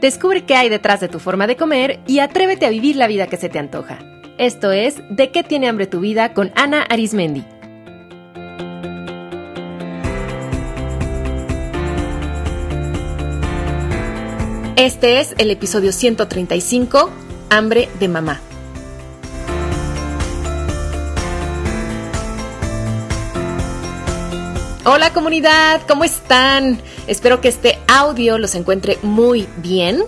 Descubre qué hay detrás de tu forma de comer y atrévete a vivir la vida que se te antoja. Esto es De qué tiene hambre tu vida con Ana Arismendi. Este es el episodio 135, Hambre de Mamá. Hola comunidad, ¿cómo están? Espero que este audio los encuentre muy bien.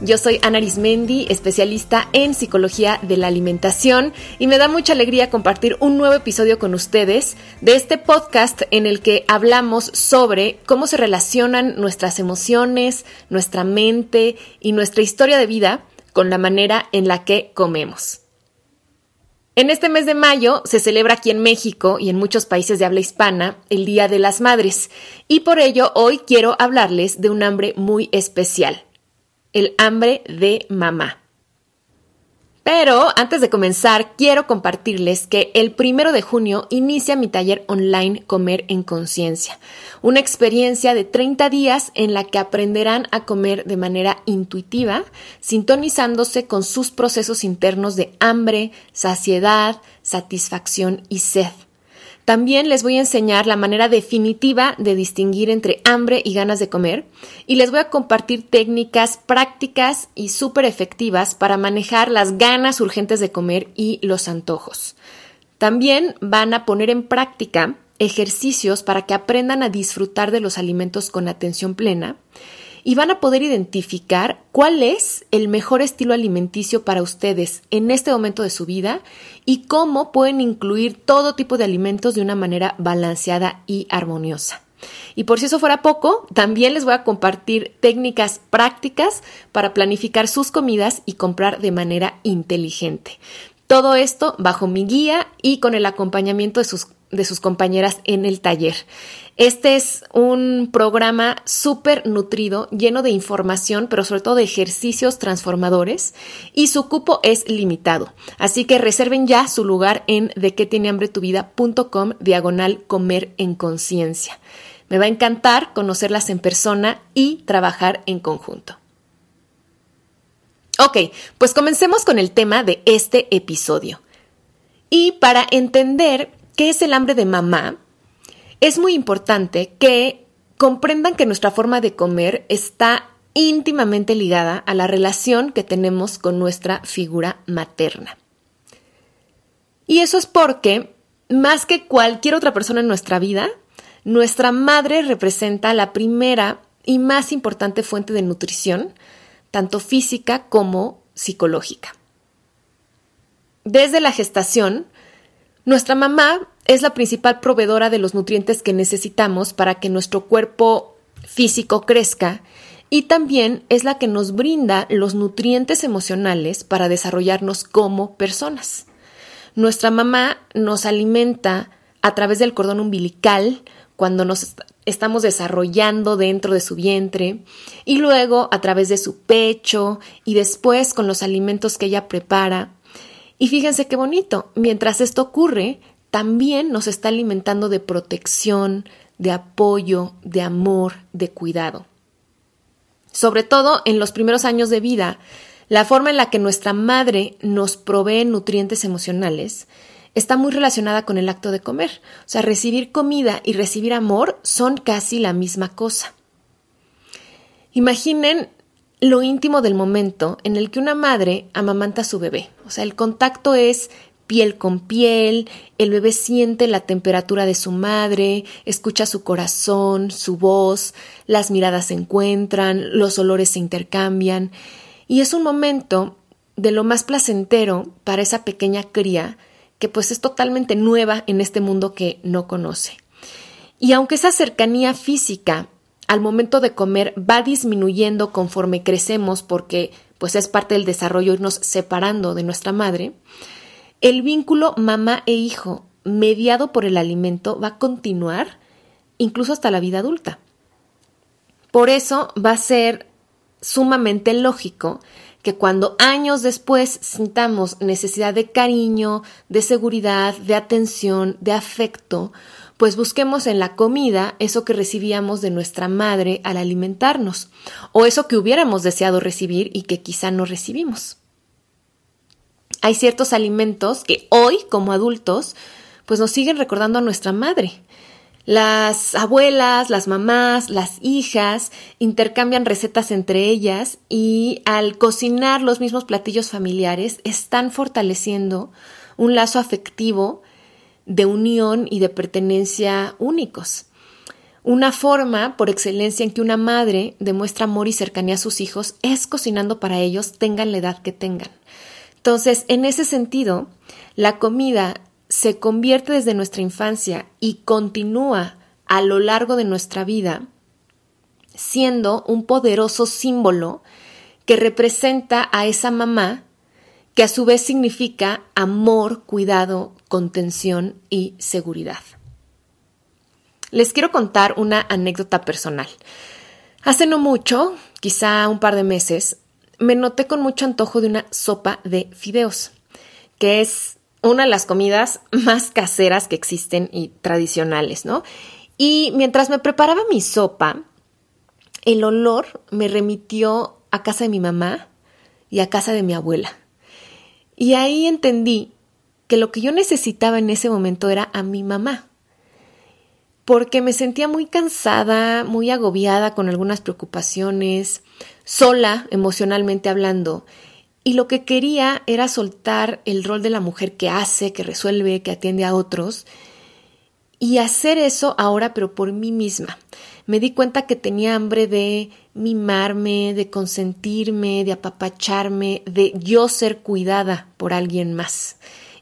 Yo soy Ana Arismendi, especialista en psicología de la alimentación y me da mucha alegría compartir un nuevo episodio con ustedes de este podcast en el que hablamos sobre cómo se relacionan nuestras emociones, nuestra mente y nuestra historia de vida con la manera en la que comemos. En este mes de mayo se celebra aquí en México y en muchos países de habla hispana el Día de las Madres y por ello hoy quiero hablarles de un hambre muy especial, el hambre de mamá. Pero antes de comenzar, quiero compartirles que el primero de junio inicia mi taller online Comer en Conciencia, una experiencia de 30 días en la que aprenderán a comer de manera intuitiva, sintonizándose con sus procesos internos de hambre, saciedad, satisfacción y sed. También les voy a enseñar la manera definitiva de distinguir entre hambre y ganas de comer y les voy a compartir técnicas prácticas y súper efectivas para manejar las ganas urgentes de comer y los antojos. También van a poner en práctica ejercicios para que aprendan a disfrutar de los alimentos con atención plena y van a poder identificar cuál es el mejor estilo alimenticio para ustedes en este momento de su vida y cómo pueden incluir todo tipo de alimentos de una manera balanceada y armoniosa. Y por si eso fuera poco, también les voy a compartir técnicas prácticas para planificar sus comidas y comprar de manera inteligente. Todo esto bajo mi guía y con el acompañamiento de sus de sus compañeras en el taller. Este es un programa súper nutrido, lleno de información, pero sobre todo de ejercicios transformadores y su cupo es limitado. Así que reserven ya su lugar en de qué tiene hambre tu vida.com diagonal comer en conciencia. Me va a encantar conocerlas en persona y trabajar en conjunto. Ok, pues comencemos con el tema de este episodio. Y para entender qué es el hambre de mamá, es muy importante que comprendan que nuestra forma de comer está íntimamente ligada a la relación que tenemos con nuestra figura materna. Y eso es porque, más que cualquier otra persona en nuestra vida, nuestra madre representa la primera y más importante fuente de nutrición, tanto física como psicológica. Desde la gestación, nuestra mamá es la principal proveedora de los nutrientes que necesitamos para que nuestro cuerpo físico crezca y también es la que nos brinda los nutrientes emocionales para desarrollarnos como personas. Nuestra mamá nos alimenta a través del cordón umbilical cuando nos estamos desarrollando dentro de su vientre y luego a través de su pecho y después con los alimentos que ella prepara y fíjense qué bonito, mientras esto ocurre, también nos está alimentando de protección, de apoyo, de amor, de cuidado. Sobre todo en los primeros años de vida, la forma en la que nuestra madre nos provee nutrientes emocionales está muy relacionada con el acto de comer. O sea, recibir comida y recibir amor son casi la misma cosa. Imaginen lo íntimo del momento en el que una madre amamanta a su bebé. O sea, el contacto es piel con piel, el bebé siente la temperatura de su madre, escucha su corazón, su voz, las miradas se encuentran, los olores se intercambian, y es un momento de lo más placentero para esa pequeña cría que pues es totalmente nueva en este mundo que no conoce. Y aunque esa cercanía física al momento de comer va disminuyendo conforme crecemos porque pues es parte del desarrollo irnos separando de nuestra madre, el vínculo mamá e hijo mediado por el alimento va a continuar incluso hasta la vida adulta. Por eso va a ser sumamente lógico que cuando años después sintamos necesidad de cariño, de seguridad, de atención, de afecto, pues busquemos en la comida eso que recibíamos de nuestra madre al alimentarnos, o eso que hubiéramos deseado recibir y que quizá no recibimos. Hay ciertos alimentos que hoy, como adultos, pues nos siguen recordando a nuestra madre. Las abuelas, las mamás, las hijas intercambian recetas entre ellas y al cocinar los mismos platillos familiares están fortaleciendo un lazo afectivo de unión y de pertenencia únicos. Una forma por excelencia en que una madre demuestra amor y cercanía a sus hijos es cocinando para ellos, tengan la edad que tengan. Entonces, en ese sentido, la comida se convierte desde nuestra infancia y continúa a lo largo de nuestra vida siendo un poderoso símbolo que representa a esa mamá que a su vez significa amor, cuidado, contención y seguridad. Les quiero contar una anécdota personal. Hace no mucho, quizá un par de meses, me noté con mucho antojo de una sopa de fideos, que es una de las comidas más caseras que existen y tradicionales, ¿no? Y mientras me preparaba mi sopa, el olor me remitió a casa de mi mamá y a casa de mi abuela. Y ahí entendí que lo que yo necesitaba en ese momento era a mi mamá, porque me sentía muy cansada, muy agobiada con algunas preocupaciones, sola emocionalmente hablando, y lo que quería era soltar el rol de la mujer que hace, que resuelve, que atiende a otros, y hacer eso ahora, pero por mí misma. Me di cuenta que tenía hambre de mimarme, de consentirme, de apapacharme, de yo ser cuidada por alguien más.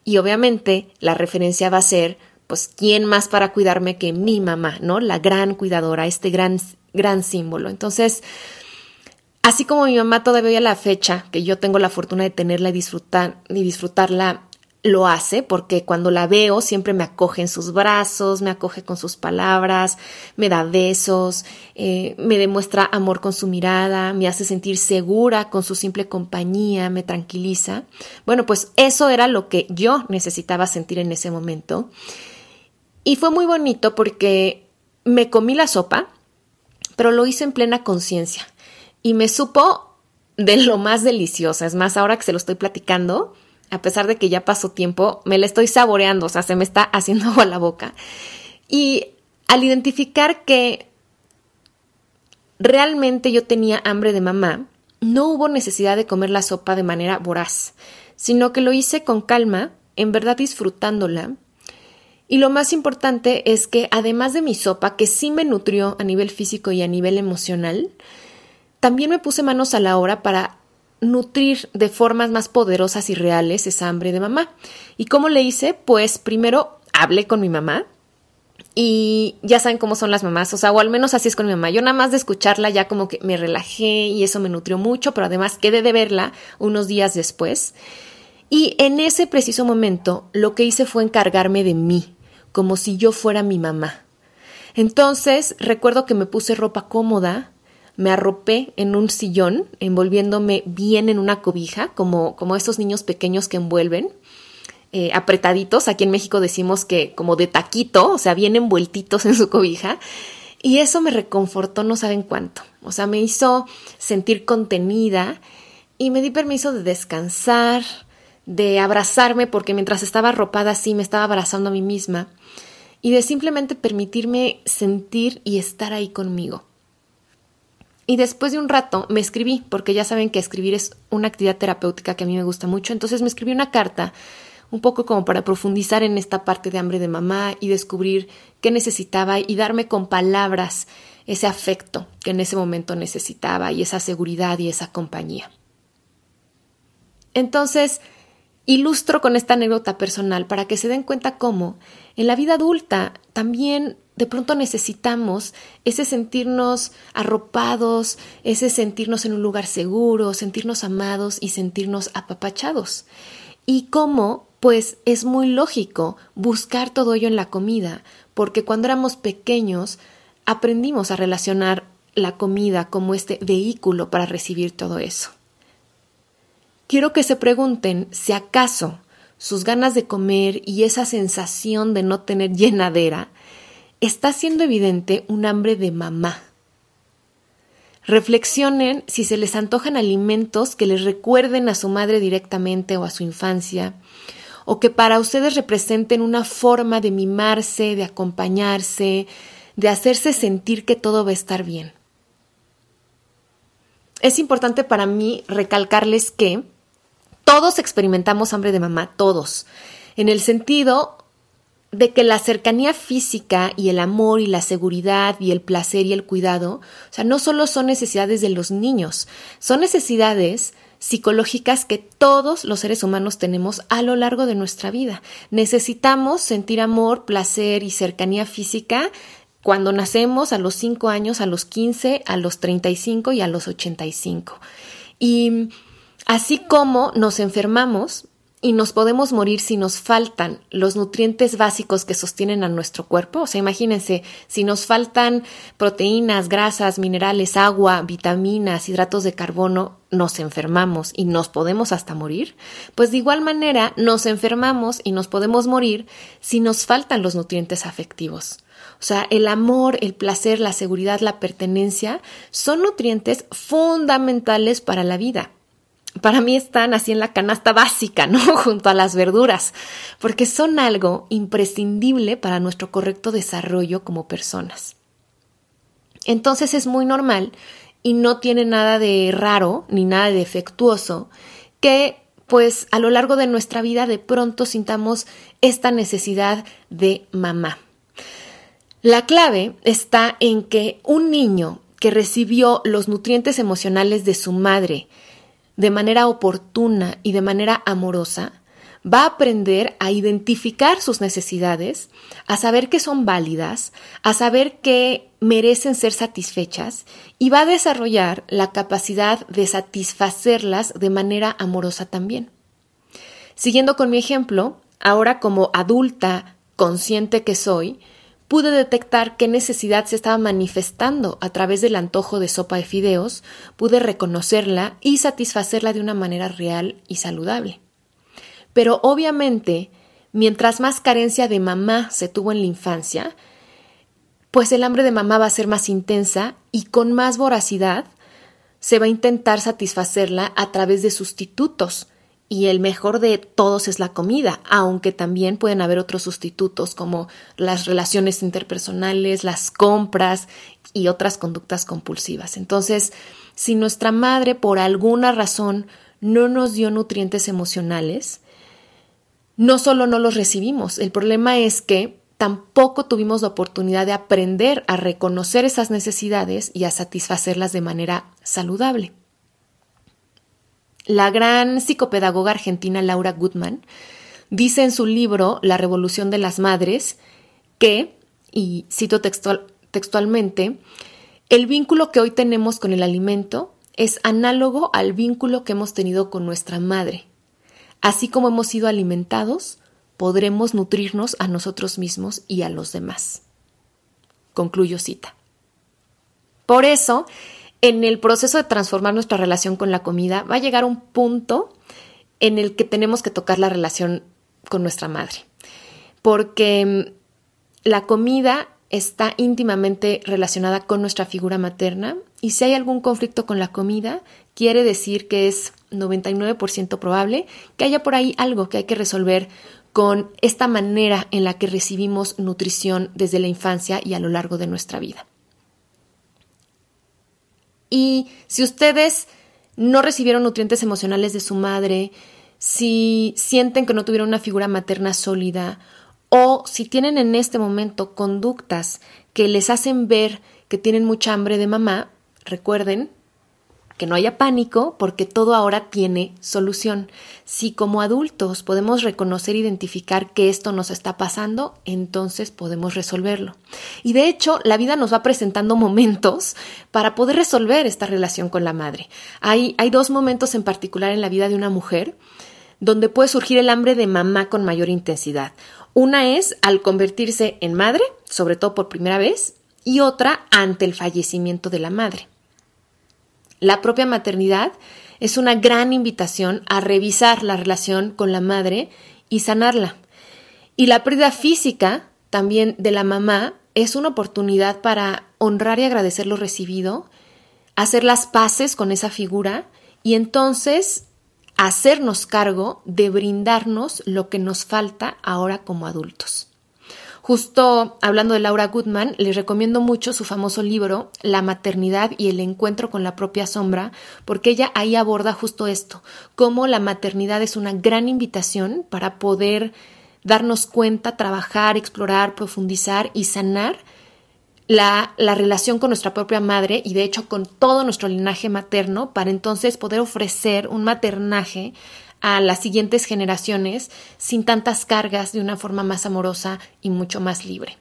Y obviamente la referencia va a ser, pues, ¿quién más para cuidarme que mi mamá, ¿no? La gran cuidadora, este gran, gran símbolo. Entonces, Así como mi mamá todavía a la fecha, que yo tengo la fortuna de tenerla y, disfrutar, y disfrutarla, lo hace, porque cuando la veo siempre me acoge en sus brazos, me acoge con sus palabras, me da besos, eh, me demuestra amor con su mirada, me hace sentir segura con su simple compañía, me tranquiliza. Bueno, pues eso era lo que yo necesitaba sentir en ese momento. Y fue muy bonito porque me comí la sopa, pero lo hice en plena conciencia y me supo de lo más deliciosa. Es más, ahora que se lo estoy platicando, a pesar de que ya pasó tiempo, me la estoy saboreando, o sea, se me está haciendo agua la boca. Y al identificar que realmente yo tenía hambre de mamá, no hubo necesidad de comer la sopa de manera voraz, sino que lo hice con calma, en verdad disfrutándola. Y lo más importante es que además de mi sopa, que sí me nutrió a nivel físico y a nivel emocional, también me puse manos a la obra para nutrir de formas más poderosas y reales esa hambre de mamá. ¿Y cómo le hice? Pues primero hablé con mi mamá, y ya saben cómo son las mamás, o sea, o al menos así es con mi mamá. Yo nada más de escucharla ya como que me relajé y eso me nutrió mucho, pero además quedé de verla unos días después. Y en ese preciso momento lo que hice fue encargarme de mí, como si yo fuera mi mamá. Entonces recuerdo que me puse ropa cómoda, me arropé en un sillón, envolviéndome bien en una cobija, como, como estos niños pequeños que envuelven, eh, apretaditos. Aquí en México decimos que como de taquito, o sea, bien envueltitos en su cobija. Y eso me reconfortó no saben cuánto. O sea, me hizo sentir contenida y me di permiso de descansar, de abrazarme, porque mientras estaba arropada así me estaba abrazando a mí misma, y de simplemente permitirme sentir y estar ahí conmigo. Y después de un rato me escribí, porque ya saben que escribir es una actividad terapéutica que a mí me gusta mucho, entonces me escribí una carta un poco como para profundizar en esta parte de hambre de mamá y descubrir qué necesitaba y darme con palabras ese afecto que en ese momento necesitaba y esa seguridad y esa compañía. Entonces, ilustro con esta anécdota personal para que se den cuenta cómo en la vida adulta también de pronto necesitamos ese sentirnos arropados, ese sentirnos en un lugar seguro, sentirnos amados y sentirnos apapachados. Y cómo, pues es muy lógico buscar todo ello en la comida, porque cuando éramos pequeños aprendimos a relacionar la comida como este vehículo para recibir todo eso. Quiero que se pregunten si acaso sus ganas de comer y esa sensación de no tener llenadera está siendo evidente un hambre de mamá. Reflexionen si se les antojan alimentos que les recuerden a su madre directamente o a su infancia, o que para ustedes representen una forma de mimarse, de acompañarse, de hacerse sentir que todo va a estar bien. Es importante para mí recalcarles que todos experimentamos hambre de mamá, todos, en el sentido de que la cercanía física y el amor y la seguridad y el placer y el cuidado, o sea, no solo son necesidades de los niños, son necesidades psicológicas que todos los seres humanos tenemos a lo largo de nuestra vida. Necesitamos sentir amor, placer y cercanía física cuando nacemos a los 5 años, a los 15, a los 35 y a los 85. Y así como nos enfermamos, y nos podemos morir si nos faltan los nutrientes básicos que sostienen a nuestro cuerpo. O sea, imagínense, si nos faltan proteínas, grasas, minerales, agua, vitaminas, hidratos de carbono, nos enfermamos y nos podemos hasta morir. Pues de igual manera, nos enfermamos y nos podemos morir si nos faltan los nutrientes afectivos. O sea, el amor, el placer, la seguridad, la pertenencia son nutrientes fundamentales para la vida para mí están así en la canasta básica, ¿no? Junto a las verduras, porque son algo imprescindible para nuestro correcto desarrollo como personas. Entonces es muy normal y no tiene nada de raro ni nada de defectuoso que pues a lo largo de nuestra vida de pronto sintamos esta necesidad de mamá. La clave está en que un niño que recibió los nutrientes emocionales de su madre, de manera oportuna y de manera amorosa, va a aprender a identificar sus necesidades, a saber que son válidas, a saber que merecen ser satisfechas y va a desarrollar la capacidad de satisfacerlas de manera amorosa también. Siguiendo con mi ejemplo, ahora como adulta consciente que soy, pude detectar qué necesidad se estaba manifestando a través del antojo de sopa de fideos, pude reconocerla y satisfacerla de una manera real y saludable. Pero obviamente, mientras más carencia de mamá se tuvo en la infancia, pues el hambre de mamá va a ser más intensa y con más voracidad se va a intentar satisfacerla a través de sustitutos, y el mejor de todos es la comida, aunque también pueden haber otros sustitutos como las relaciones interpersonales, las compras y otras conductas compulsivas. Entonces, si nuestra madre por alguna razón no nos dio nutrientes emocionales, no solo no los recibimos, el problema es que tampoco tuvimos la oportunidad de aprender a reconocer esas necesidades y a satisfacerlas de manera saludable. La gran psicopedagoga argentina Laura Goodman dice en su libro La Revolución de las Madres que, y cito textualmente, el vínculo que hoy tenemos con el alimento es análogo al vínculo que hemos tenido con nuestra madre. Así como hemos sido alimentados, podremos nutrirnos a nosotros mismos y a los demás. Concluyo cita. Por eso, en el proceso de transformar nuestra relación con la comida va a llegar un punto en el que tenemos que tocar la relación con nuestra madre. Porque mm, la comida está íntimamente relacionada con nuestra figura materna y si hay algún conflicto con la comida, quiere decir que es 99% probable que haya por ahí algo que hay que resolver con esta manera en la que recibimos nutrición desde la infancia y a lo largo de nuestra vida. Y si ustedes no recibieron nutrientes emocionales de su madre, si sienten que no tuvieron una figura materna sólida o si tienen en este momento conductas que les hacen ver que tienen mucha hambre de mamá, recuerden que no haya pánico porque todo ahora tiene solución. Si como adultos podemos reconocer e identificar que esto nos está pasando, entonces podemos resolverlo. Y de hecho, la vida nos va presentando momentos para poder resolver esta relación con la madre. Hay, hay dos momentos en particular en la vida de una mujer donde puede surgir el hambre de mamá con mayor intensidad. Una es al convertirse en madre, sobre todo por primera vez, y otra ante el fallecimiento de la madre. La propia maternidad es una gran invitación a revisar la relación con la madre y sanarla. Y la pérdida física también de la mamá es una oportunidad para honrar y agradecer lo recibido, hacer las paces con esa figura y entonces hacernos cargo de brindarnos lo que nos falta ahora como adultos. Justo hablando de Laura Goodman, les recomiendo mucho su famoso libro La maternidad y el encuentro con la propia sombra, porque ella ahí aborda justo esto, cómo la maternidad es una gran invitación para poder darnos cuenta, trabajar, explorar, profundizar y sanar la, la, relación con nuestra propia madre y de hecho con todo nuestro linaje materno para entonces poder ofrecer un maternaje a las siguientes generaciones sin tantas cargas de una forma más amorosa y mucho más libre.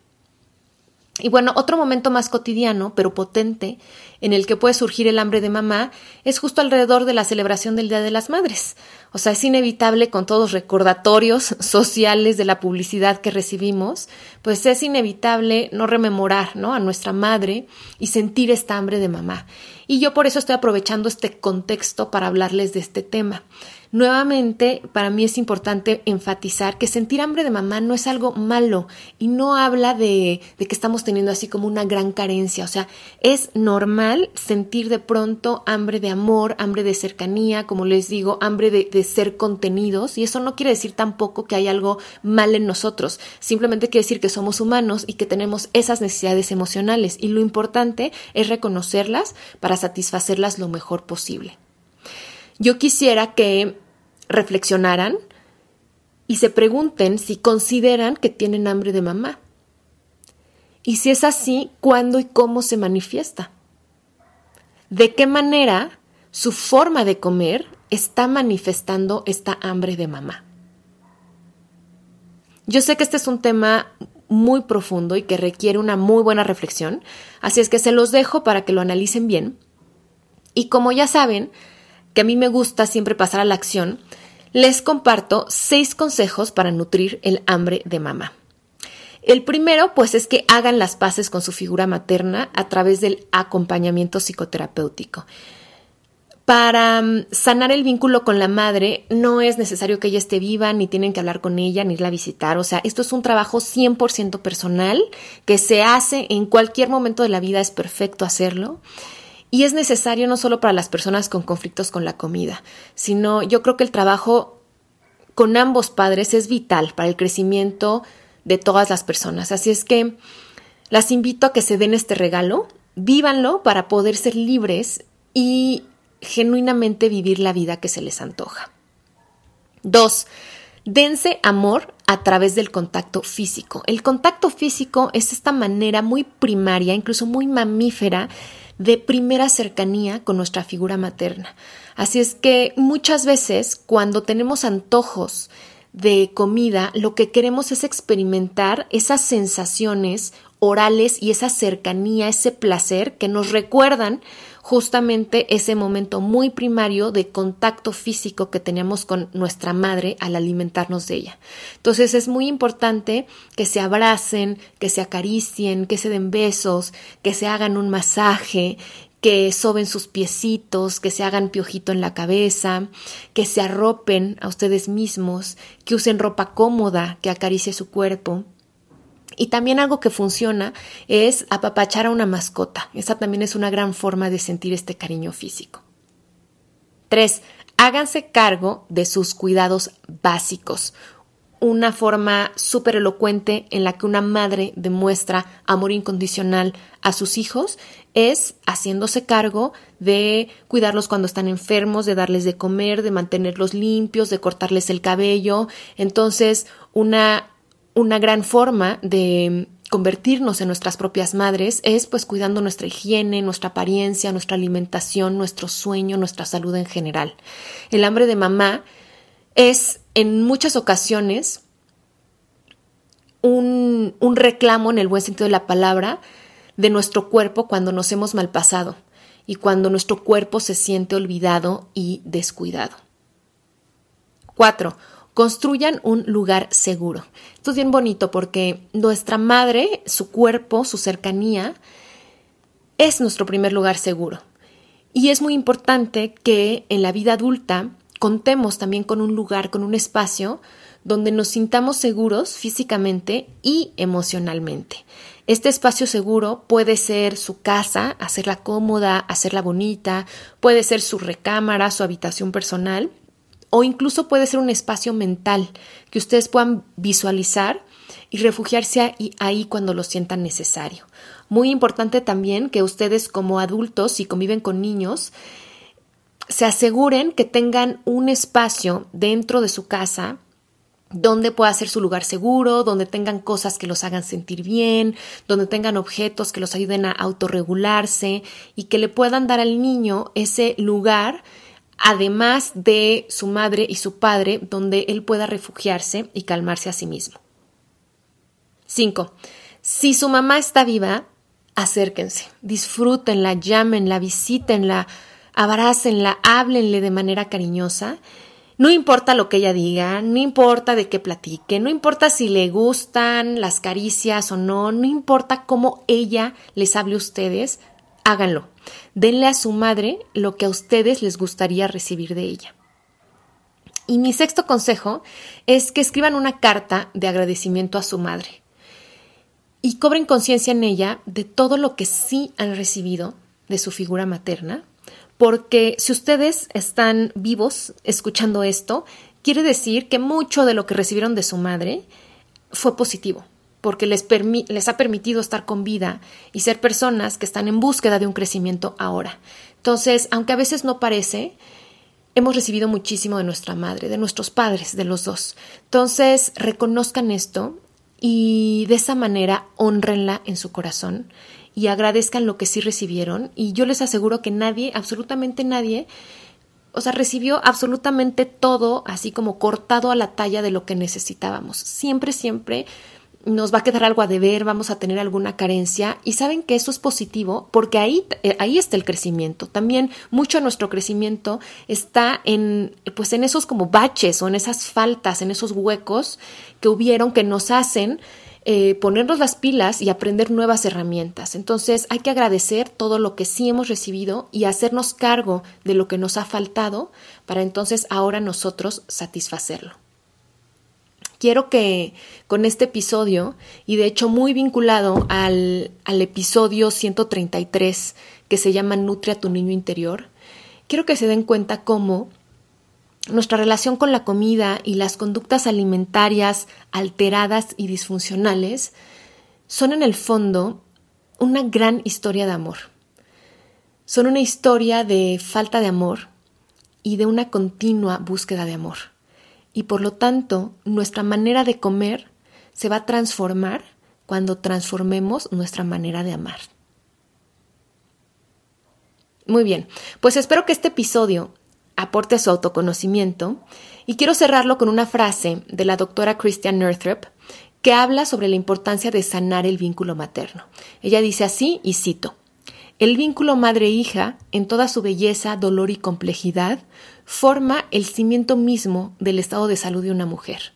Y bueno, otro momento más cotidiano, pero potente, en el que puede surgir el hambre de mamá, es justo alrededor de la celebración del Día de las Madres. O sea, es inevitable con todos los recordatorios sociales de la publicidad que recibimos, pues es inevitable no rememorar, ¿no? a nuestra madre y sentir esta hambre de mamá. Y yo por eso estoy aprovechando este contexto para hablarles de este tema. Nuevamente, para mí es importante enfatizar que sentir hambre de mamá no es algo malo y no habla de, que estamos teniendo así como una gran carencia. O sea, es normal sentir de pronto hambre de amor, hambre de cercanía, como les digo, hambre de, de ser contenidos. Y eso no quiere decir tampoco que hay algo mal en nosotros. Simplemente quiere decir que somos humanos y que tenemos esas necesidades emocionales. Y lo importante es reconocerlas para satisfacerlas lo mejor posible. Yo quisiera que reflexionaran y se pregunten si consideran que tienen hambre de mamá. Y si es así, ¿cuándo y cómo se manifiesta? ¿De qué manera su forma de comer está manifestando esta hambre de mamá? Yo sé que este es un tema muy profundo y que requiere una muy buena reflexión, así es que se los dejo para que lo analicen bien. Y como ya saben, que a mí me gusta siempre pasar a la acción, les comparto seis consejos para nutrir el hambre de mamá. El primero, pues, es que hagan las paces con su figura materna a través del acompañamiento psicoterapéutico. Para mm, sanar el vínculo con la madre no es necesario que ella esté viva, ni tienen que hablar con ella, ni irla a visitar. O sea, esto es un trabajo 100% personal que se hace en cualquier momento de la vida, es perfecto hacerlo. Y es necesario no solo para las personas con conflictos con la comida, sino yo creo que el trabajo con ambos padres es vital para el crecimiento de todas las personas. Así es que las invito a que se den este regalo, vívanlo para poder ser libres y genuinamente vivir la vida que se les antoja. Dos, dense amor a través del contacto físico. El contacto físico es esta manera muy primaria, incluso muy mamífera, de primera cercanía con nuestra figura materna. Así es que muchas veces cuando tenemos antojos de comida, lo que queremos es experimentar esas sensaciones orales y esa cercanía, ese placer que nos recuerdan justamente ese momento muy primario de contacto físico que teníamos con nuestra madre al alimentarnos de ella. Entonces es muy importante que se abracen, que se acaricien, que se den besos, que se hagan un masaje, que soben sus piecitos, que se hagan piojito en la cabeza, que se arropen a ustedes mismos, que usen ropa cómoda, que acaricie su cuerpo. Y también algo que funciona es apapachar a una mascota. Esa también es una gran forma de sentir este cariño físico. 3. Háganse cargo de sus cuidados básicos. Una forma súper elocuente en la que una madre demuestra amor incondicional a sus hijos es haciéndose cargo de cuidarlos cuando están enfermos, de darles de comer, de mantenerlos limpios, de cortarles el cabello. Entonces, una una gran forma de convertirnos en nuestras propias madres es pues cuidando nuestra higiene, nuestra apariencia, nuestra alimentación, nuestro sueño, nuestra salud en general. El hambre de mamá es en muchas ocasiones un, un reclamo en el buen sentido de la palabra de nuestro cuerpo cuando nos hemos malpasado y cuando nuestro cuerpo se siente olvidado y descuidado. 4 construyan un lugar seguro. Esto es bien bonito porque nuestra madre, su cuerpo, su cercanía, es nuestro primer lugar seguro. Y es muy importante que en la vida adulta contemos también con un lugar, con un espacio donde nos sintamos seguros físicamente y emocionalmente. Este espacio seguro puede ser su casa, hacerla cómoda, hacerla bonita, puede ser su recámara, su habitación personal, o incluso puede ser un espacio mental que ustedes puedan visualizar y refugiarse ahí, cuando lo sientan necesario. Muy importante también que ustedes como adultos, si conviven con niños, se aseguren que tengan un espacio dentro de su casa donde pueda ser su lugar seguro, donde tengan cosas que los hagan sentir bien, donde tengan objetos que los ayuden a autorregularse y que le puedan dar al niño ese lugar, además de su madre y su padre, donde él pueda refugiarse y calmarse a sí mismo. 5. Si su mamá está viva, acérquense, disfrútenla, llámenla, visítenla, abrácenla, háblenle de manera cariñosa. No importa lo que ella diga, no importa de qué platique, no importa si le gustan las caricias o no, no importa cómo ella les hable a ustedes, háganlo. Denle a su madre lo que a ustedes les gustaría recibir de ella. Y mi sexto consejo es que escriban una carta de agradecimiento a su madre y cobren conciencia en ella de todo lo que sí han recibido de su figura materna porque si ustedes están vivos escuchando esto, quiere decir que mucho de lo que recibieron de su madre fue positivo, porque les, les ha permitido estar con vida y ser personas que están en búsqueda de un crecimiento ahora. Entonces, aunque a veces no parece, hemos recibido muchísimo de nuestra madre, de nuestros padres, de los dos. Entonces, reconozcan esto y de esa manera honrenla en su corazón y agradezcan lo que sí recibieron. Y yo les aseguro que nadie, absolutamente nadie, o sea, recibió absolutamente todo así como cortado a la talla de lo que necesitábamos. Siempre, siempre nos va a quedar algo a deber, vamos a tener alguna carencia y saben que eso es positivo porque ahí, eh, ahí está el crecimiento. También mucho de nuestro crecimiento está en, pues en esos como baches o en esas faltas, en esos huecos que hubieron que nos hacen eh, ponernos las pilas y aprender nuevas herramientas. Entonces hay que agradecer todo lo que sí hemos recibido y hacernos cargo de lo que nos ha faltado para entonces ahora nosotros satisfacerlo. Quiero que con este episodio, y de hecho muy vinculado al, al episodio 133 que se llama Nutre a tu niño interior, quiero que se den cuenta cómo nuestra relación con la comida y las conductas alimentarias alteradas y disfuncionales son en el fondo una gran historia de amor. Son una historia de falta de amor y de una continua búsqueda de amor. Y por lo tanto, nuestra manera de comer se va a transformar cuando transformemos nuestra manera de amar. Muy bien, pues espero que este episodio aporte su autoconocimiento y quiero cerrarlo con una frase de la doctora Christian Northrup que habla sobre la importancia de sanar el vínculo materno. Ella dice así, y cito, el vínculo madre-hija, en toda su belleza, dolor y complejidad, forma el cimiento mismo del estado de salud de una mujer.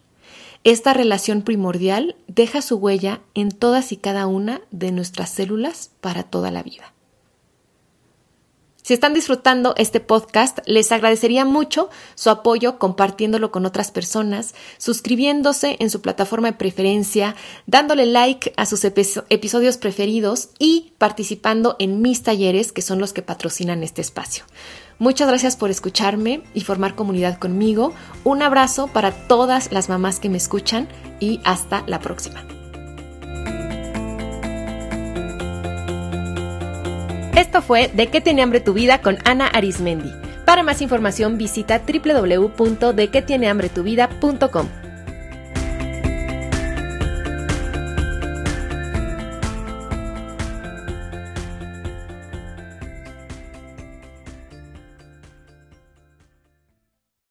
Esta relación primordial deja su huella en todas y cada una de nuestras células para toda la vida. Si están disfrutando este podcast, les agradecería mucho su apoyo compartiéndolo con otras personas, suscribiéndose en su plataforma de preferencia, dándole like a sus episodios preferidos y participando en mis talleres que son los que patrocinan este espacio. Muchas gracias por escucharme y formar comunidad conmigo. Un abrazo para todas las mamás que me escuchan y hasta la próxima. Esto fue De qué tiene hambre tu vida con Ana Arismendi. Para más información visita www.dequetienehambretuvida.com.